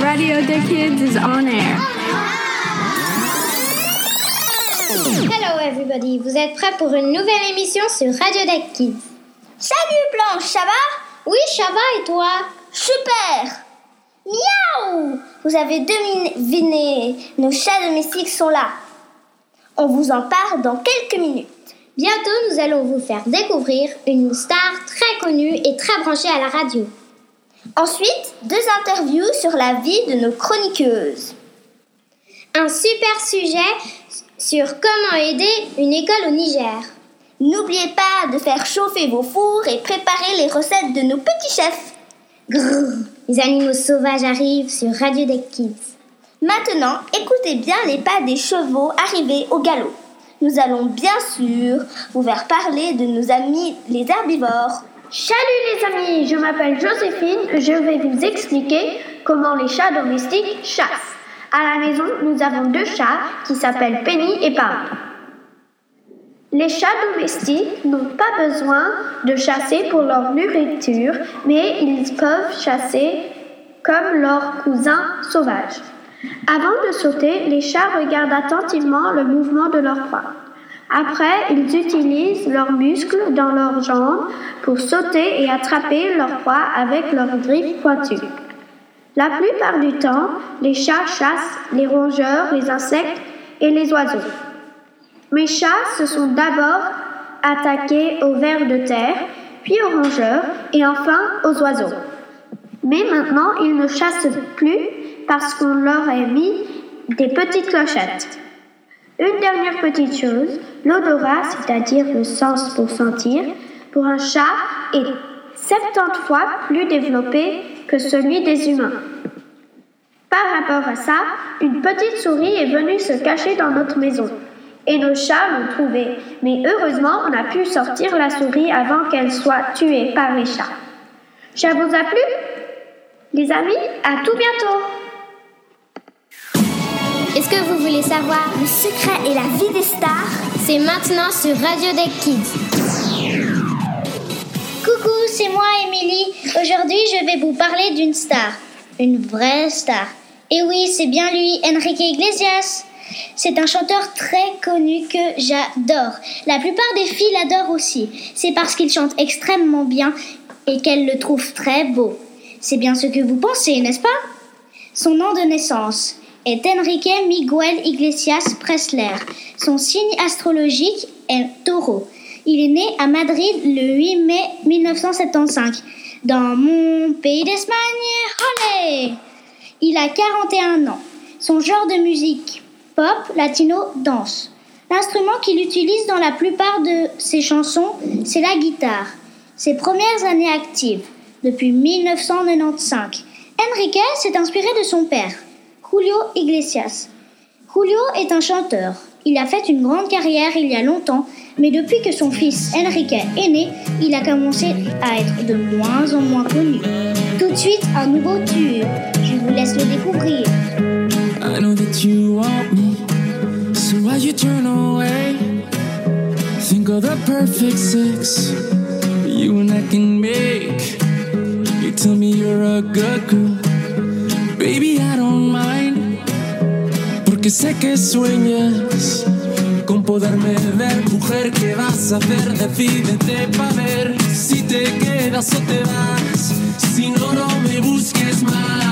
Radio the Kids is on air. Hello everybody, vous êtes prêts pour une nouvelle émission sur Radio Deck Kids? Salut Blanche, ça va? Oui, ça va et toi? Super Miaou Vous avez deviné, nos chats domestiques sont là. On vous en parle dans quelques minutes. Bientôt, nous allons vous faire découvrir une star très connue et très branchée à la radio. Ensuite, deux interviews sur la vie de nos chroniqueuses. Un super sujet sur comment aider une école au Niger. N'oubliez pas de faire chauffer vos fours et préparer les recettes de nos petits chefs. Grrr, les animaux sauvages arrivent sur Radio Deck Kids. Maintenant, écoutez bien les pas des chevaux arrivés au galop. Nous allons bien sûr vous faire parler de nos amis les herbivores. Salut les amis, je m'appelle Joséphine, je vais vous expliquer comment les chats domestiques chassent. À la maison, nous avons deux chats qui s'appellent Penny et Pam. Les chats domestiques n'ont pas besoin de chasser pour leur nourriture, mais ils peuvent chasser comme leurs cousins sauvages. Avant de sauter, les chats regardent attentivement le mouvement de leur proie. Après, ils utilisent leurs muscles dans leurs jambes pour sauter et attraper leur proie avec leurs griffes pointues. La plupart du temps, les chats chassent les rongeurs, les insectes et les oiseaux. Mes chats se sont d'abord attaqués aux vers de terre, puis aux rongeurs et enfin aux oiseaux. Mais maintenant, ils ne chassent plus parce qu'on leur a mis des petites clochettes. Une dernière petite chose, l'odorat, c'est-à-dire le sens pour sentir, pour un chat est 70 fois plus développé que celui des humains. Par rapport à ça, une petite souris est venue se cacher dans notre maison. Et nos chats l'ont trouvée. Mais heureusement, on a pu sortir la souris avant qu'elle soit tuée par les chats. Ça vous a plu Les amis, à tout bientôt Est-ce que vous voulez savoir Le secret et la vie des stars? C'est maintenant sur Radio Deck Kids. Coucou, c'est moi Émilie. Aujourd'hui, je vais vous parler d'une star. Une vraie star. Et oui, c'est bien lui, Enrique Iglesias. C'est un chanteur très connu que j'adore. La plupart des filles l'adorent aussi. C'est parce qu'il chante extrêmement bien et qu'elles le trouvent très beau. C'est bien ce que vous pensez, n'est-ce pas? Son nom de naissance est Enrique Miguel Iglesias Presler. Son signe astrologique est taureau. Il est né à Madrid le 8 mai 1975, dans mon pays d'Espagne. Il a 41 ans. Son genre de musique pop, latino, danse. L'instrument qu'il utilise dans la plupart de ses chansons, c'est la guitare. Ses premières années actives, depuis 1995. Enrique s'est inspiré de son père, Julio Iglesias. Julio est un chanteur. Il a fait une grande carrière il y a longtemps, mais depuis que son fils Enrique est né, il a commencé à être de moins en moins connu. Tout de suite, un nouveau tube. Je vous laisse le découvrir. I know that you want me, so why you turn away? Think of the perfect sex you and I can make. You tell me you're a good baby I don't mind, porque sé que sueñas con poderme ver, mujer, ¿qué vas a hacer? Decídete pa' ver si te quedas o te vas, si no, no me busques más.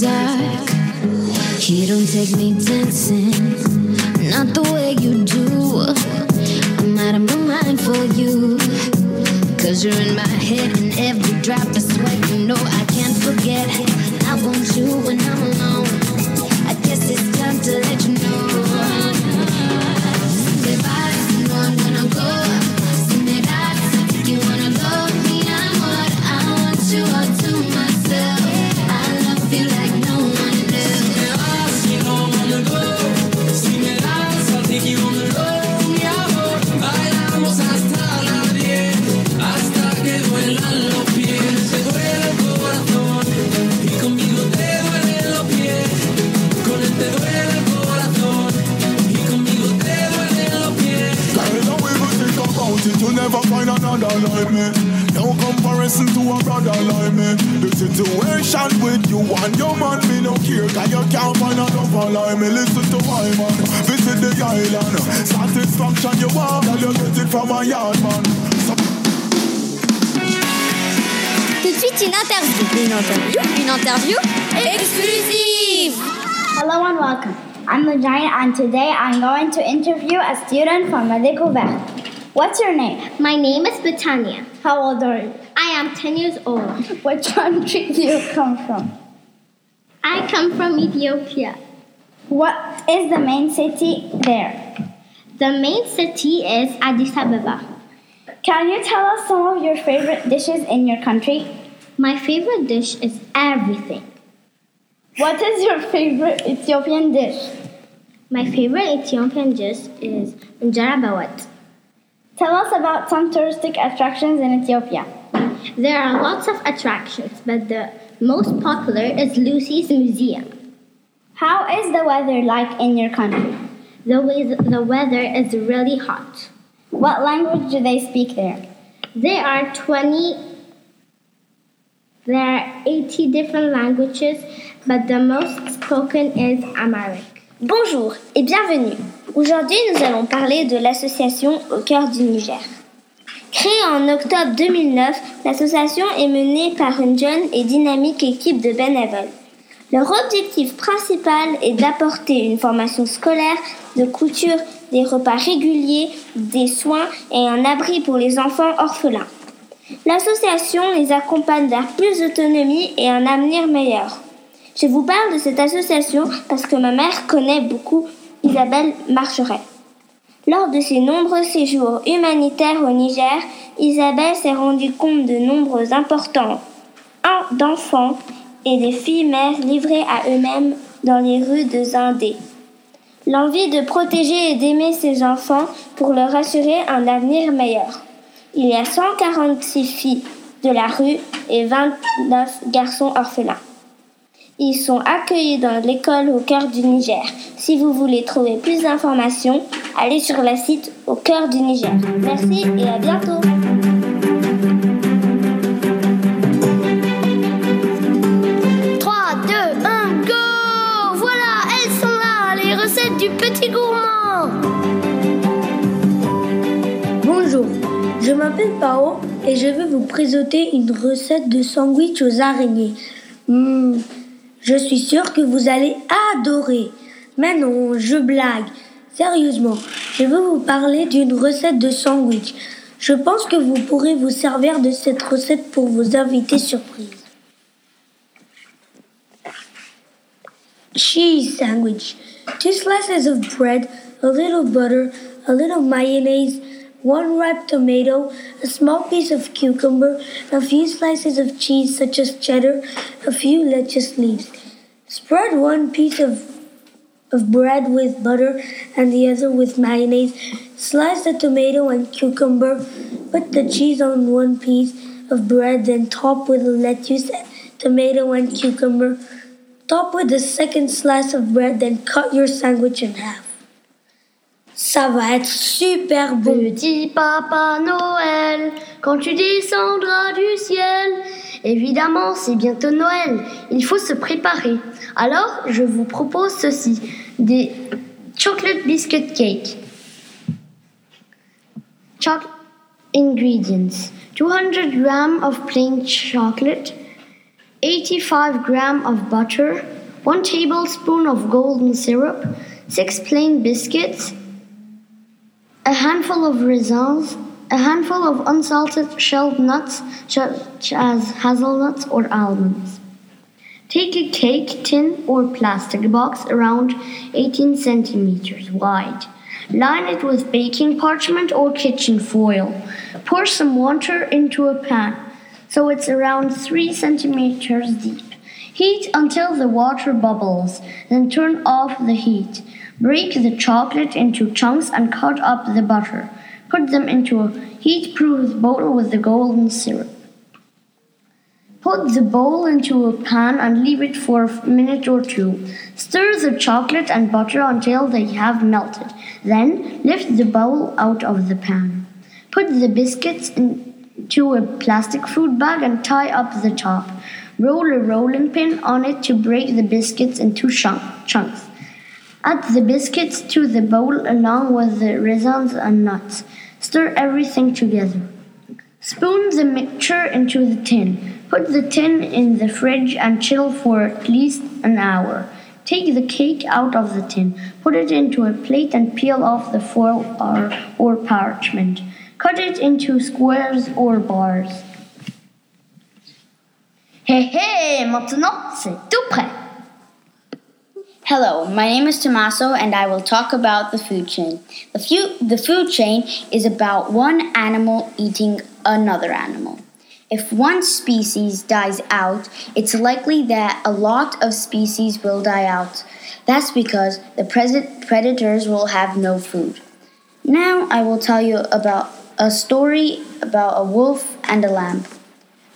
Dark. You don't take me dancing, not the way you do. I'm out of my mind for you. Cause you're in my head and every drop of sweat, you know I can't forget. I want you when I'm alone. I guess it's time to let you know. Island. Satisfaction you want, girl, you get it from my yard, man. So Tout de suite, une interview. Une interview Une interview exclusive Hello and welcome. I'm the Giant, and today I'm going to interview a student from La Découverte. What's your name? My name is Betania. How old are you? I am 10 years old. What country do you come from? I come from Ethiopia. What is the main city there? The main city is Addis Ababa. Can you tell us some of your favorite dishes in your country? My favorite dish is everything. What is your favorite Ethiopian dish? My favorite Ethiopian dish is injera bawat. Tell us about some touristic attractions in Ethiopia. There are lots of attractions, but the most popular is Lucy's Museum. How is the weather like in your country? The, way the weather is really hot. What language do they speak there? There are 20 there are 80 different languages, but the most spoken is Amharic. Bonjour et bienvenue. Aujourd'hui, nous allons parler de l'association Au cœur du Niger. Créée en octobre 2009, l'association est menée par une jeune et dynamique équipe de bénévoles. Leur objectif principal est d'apporter une formation scolaire, de couture, des repas réguliers, des soins et un abri pour les enfants orphelins. L'association les accompagne vers plus d'autonomie et un avenir meilleur. Je vous parle de cette association parce que ma mère connaît beaucoup Isabelle Marcheret. Lors de ses nombreux séjours humanitaires au Niger, Isabelle s'est rendue compte de nombres importants d'enfants et des filles mères livrées à eux-mêmes dans les rues de Zindé. L'envie de protéger et d'aimer ces enfants pour leur assurer un avenir meilleur. Il y a 146 filles de la rue et 29 garçons orphelins. Ils sont accueillis dans l'école au cœur du Niger. Si vous voulez trouver plus d'informations, allez sur le site au cœur du Niger. Merci et à bientôt. M'appelle Pao et je vais vous présenter une recette de sandwich aux araignées. Hmm, je suis sûre que vous allez adorer. Mais non, je blague. Sérieusement, je veux vous parler d'une recette de sandwich. Je pense que vous pourrez vous servir de cette recette pour vos invités surprises. Cheese sandwich. Two slices of bread, a little butter, a little mayonnaise, one ripe tomato, a small piece of cucumber, a few slices of cheese such as cheddar, a few lettuce leaves. Spread one piece of, of bread with butter and the other with mayonnaise. Slice the tomato and cucumber. Put the cheese on one piece of bread, then top with the lettuce, tomato, and cucumber. Top with the second slice of bread, then cut your sandwich in half. Ça va être super bon. Petit papa Noël, quand tu descendras du ciel, évidemment c'est bientôt Noël, il faut se préparer. Alors je vous propose ceci, des chocolate biscuit cake. Choc ingredients. 200 gram of plain chocolate, 85 gram of butter, 1 tablespoon of golden syrup, 6 plain biscuits, a handful of raisins, a handful of unsalted shelled nuts such as hazelnuts or almonds. Take a cake tin or plastic box around 18 centimeters wide. Line it with baking parchment or kitchen foil. Pour some water into a pan so it's around 3 centimeters deep. Heat until the water bubbles, then turn off the heat. Break the chocolate into chunks and cut up the butter. Put them into a heat proof bowl with the golden syrup. Put the bowl into a pan and leave it for a minute or two. Stir the chocolate and butter until they have melted. Then lift the bowl out of the pan. Put the biscuits into a plastic fruit bag and tie up the top. Roll a rolling pin on it to break the biscuits into chunks. Add the biscuits to the bowl along with the raisins and nuts. Stir everything together. Spoon the mixture into the tin. Put the tin in the fridge and chill for at least an hour. Take the cake out of the tin, put it into a plate and peel off the foil or, or parchment. Cut it into squares or bars. Hé hé, maintenant c'est tout prêt. Hello, my name is Tommaso and I will talk about the food chain. The, fu- the food chain is about one animal eating another animal. If one species dies out, it's likely that a lot of species will die out. That's because the pres- predators will have no food. Now I will tell you about a story about a wolf and a lamb.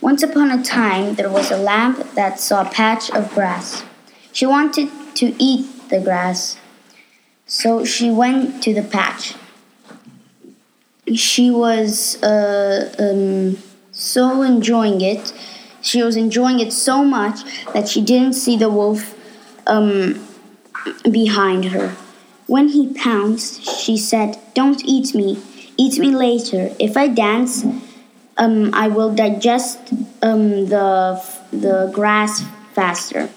Once upon a time, there was a lamb that saw a patch of grass. She wanted to eat the grass, so she went to the patch. She was uh, um, so enjoying it. She was enjoying it so much that she didn't see the wolf um, behind her. When he pounced, she said, Don't eat me. Eat me later. If I dance, um, I will digest um, the, the grass faster.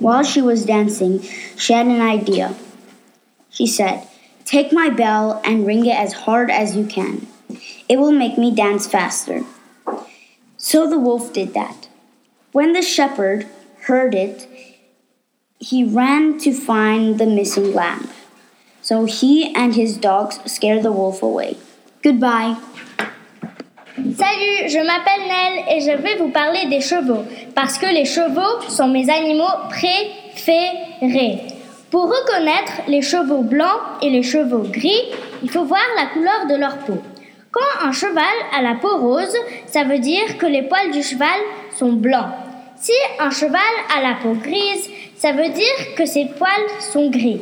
While she was dancing, she had an idea. She said, Take my bell and ring it as hard as you can. It will make me dance faster. So the wolf did that. When the shepherd heard it, he ran to find the missing lamb. So he and his dogs scared the wolf away. Goodbye. Salut, je m'appelle Nell et je vais vous parler des chevaux parce que les chevaux sont mes animaux préférés. Pour reconnaître les chevaux blancs et les chevaux gris, il faut voir la couleur de leur peau. Quand un cheval a la peau rose, ça veut dire que les poils du cheval sont blancs. Si un cheval a la peau grise, ça veut dire que ses poils sont gris.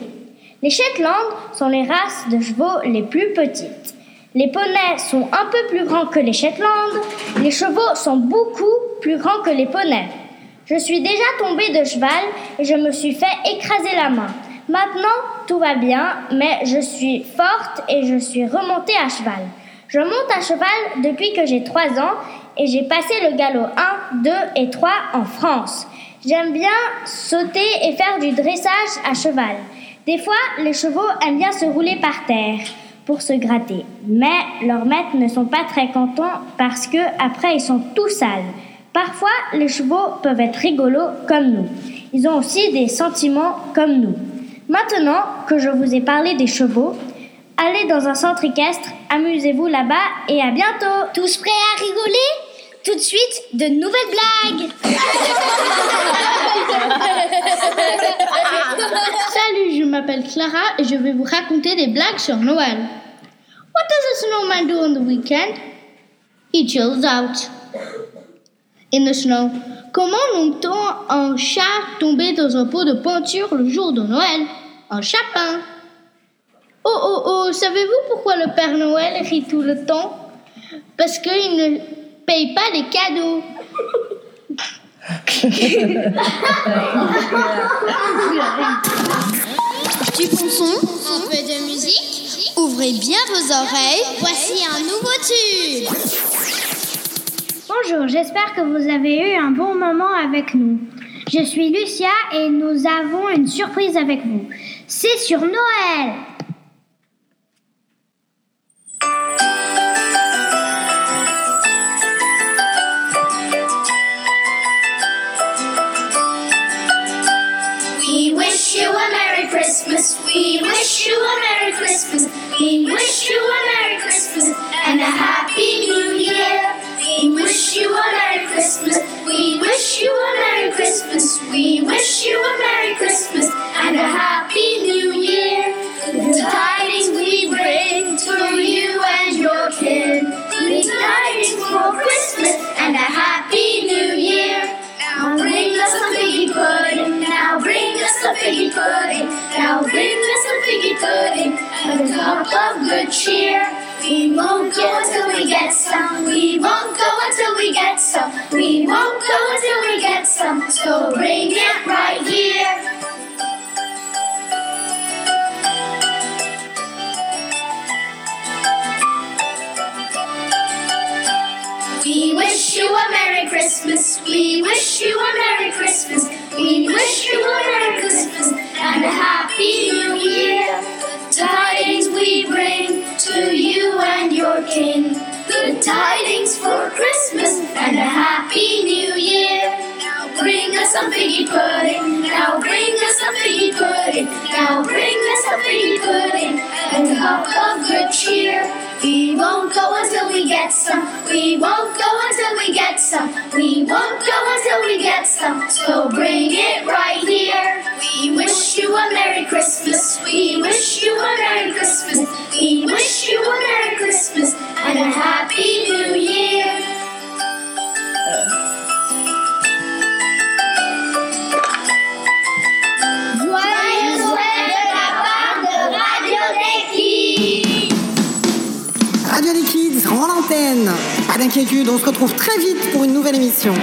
Les Shetland sont les races de chevaux les plus petites. Les poneys sont un peu plus grands que les Shetland. Les chevaux sont beaucoup plus grands que les poneys. Je suis déjà tombée de cheval et je me suis fait écraser la main. Maintenant, tout va bien, mais je suis forte et je suis remontée à cheval. Je monte à cheval depuis que j'ai 3 ans et j'ai passé le galop 1, 2 et 3 en France. J'aime bien sauter et faire du dressage à cheval. Des fois, les chevaux aiment bien se rouler par terre pour se gratter. Mais leurs maîtres ne sont pas très contents parce que après ils sont tout sales. Parfois, les chevaux peuvent être rigolos comme nous. Ils ont aussi des sentiments comme nous. Maintenant que je vous ai parlé des chevaux, allez dans un centre équestre, amusez-vous là-bas et à bientôt. Tous prêts à rigoler? Tout de suite, de nouvelles blagues Salut, je m'appelle Clara et je vais vous raconter des blagues sur Noël. What does a snowman do on the weekend? He chills out. In the snow. Comment nomme-t-on un chat tombé dans un pot de peinture le jour de Noël? Un chapin. Oh oh oh, savez-vous pourquoi le Père Noël rit tout le temps? Parce qu'il ne paye pas les cadeaux. Du bon son, un peu de musique. Ouvrez bien vos oreilles. Voici un nouveau tube. Bonjour, j'espère que vous avez eu un bon moment avec nous. Je suis Lucia et nous avons une surprise avec vous. C'est sur Noël. A cup of good cheer. We won't go until we get some. We won't go until we get some. We won't go until we get some. So bring it right here. We wish you a Merry Christmas. We wish you a Merry Christmas. We wish you a Merry Christmas pudding. Now bring us some figgy pudding and a cup of good cheer. We won't go until we get some. We won't go until we get some. We won't go until we get some. So bring it right here. We wish you a Merry Christmas. We wish you a on se retrouve très vite pour une nouvelle émission.